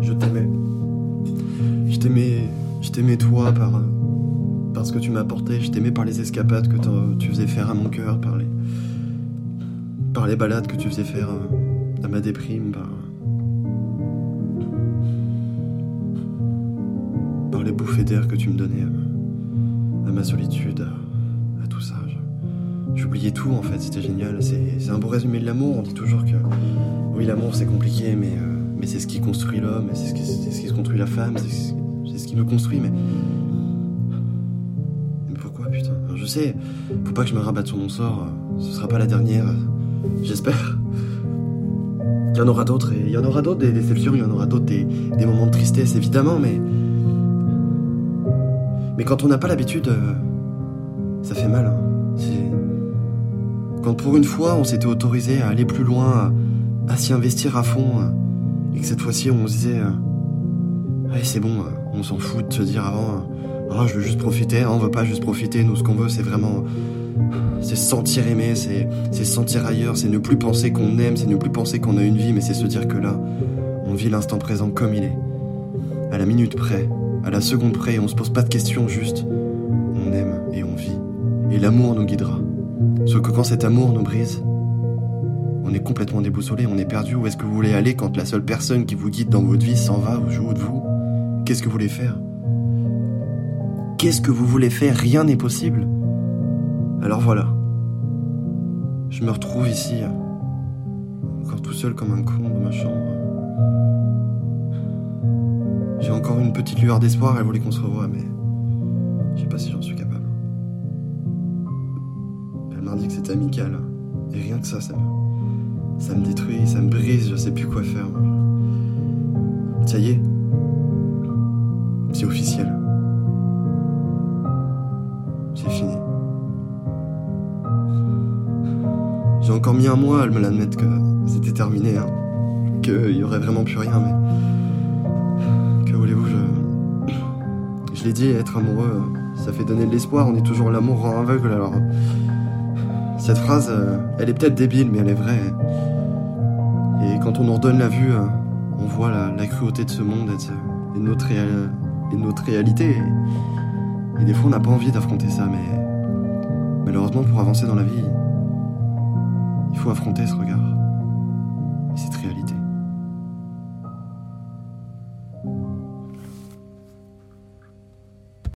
Je t'aimais. Je t'aimais. Je t'aimais toi par. euh, par ce que tu m'apportais. Je t'aimais par les escapades que tu faisais faire à mon cœur, par les. par les balades que tu faisais faire euh, à ma déprime, par. les bouffées d'air que tu me donnais à, à ma solitude, à, tout ça. J'oubliais tout en fait, c'était génial. C'est un beau résumé de l'amour. On dit toujours que oui, l'amour c'est compliqué, mais, euh, mais c'est ce qui construit l'homme, c'est ce, qui- qui construit la femme, c'est ce, qui me construit. Mais, mais pourquoi putain? Alors, Je sais, faut pas que je me rabatte sur mon sort. euh, Ce sera pas la dernière, euh, j'espère. Il y en aura d'autres, et il y en aura d'autres des déceptions, il y en aura d'autres des, des moments de tristesse évidemment, mais mais quand on n'a pas l'habitude, euh, ça fait mal. hein. Quand pour une fois on s'était autorisé à aller plus loin, à, s'y investir à fond, que cette fois-ci on se disait, euh, c'est bon, euh, on s'en fout de se dire avant, euh, Ah, je veux juste profiter, hein, on veut pas juste profiter, nous ce qu'on veut c'est vraiment, c'est se sentir aimé, c'est c'est se sentir ailleurs, c'est ne plus penser qu'on aime, c'est ne plus penser qu'on a une vie, mais c'est se dire que là, on vit l'instant présent comme il est, à la minute près, à la seconde près, et on se pose pas de questions, juste on aime et on vit, et l'amour nous guidera. Sauf que quand cet amour nous brise, on est complètement déboussolé, on est perdu. Où est-ce que vous voulez aller quand la seule personne qui vous guide dans votre vie s'en va ou joue de vous Qu'est-ce que vous voulez faire? Qu'est-ce que vous voulez faire? Rien n'est possible. Alors voilà. Je me retrouve ici, encore tout seul comme un con dans ma chambre. J'ai encore une petite lueur d'espoir, elle voulait qu'on se revoie, mais je sais pas si j'en suis capable. Elle m'a dit que c'était amical. Et rien que ça, ça me, ça me détruit, ça me brise, je sais plus quoi faire. Ça y est. C'est officiel. C'est fini. J'ai encore mis un mois à me l'admettre que c'était terminé, hein. Qu'il y aurait vraiment plus rien, mais. Que voulez-vous, je. Je l'ai dit, être amoureux, ça fait donner de l'espoir, on dit toujours l'amour rend aveugle, alors. Cette phrase, elle est peut-être débile, mais elle est vraie. Et quand on nous redonne la vue, euh, on voit la, cruauté de ce monde et de, notre, réalité. Et, et des fois, on n'a pas envie d'affronter ça, mais malheureusement, pour avancer dans la vie, il faut affronter ce regard et cette réalité.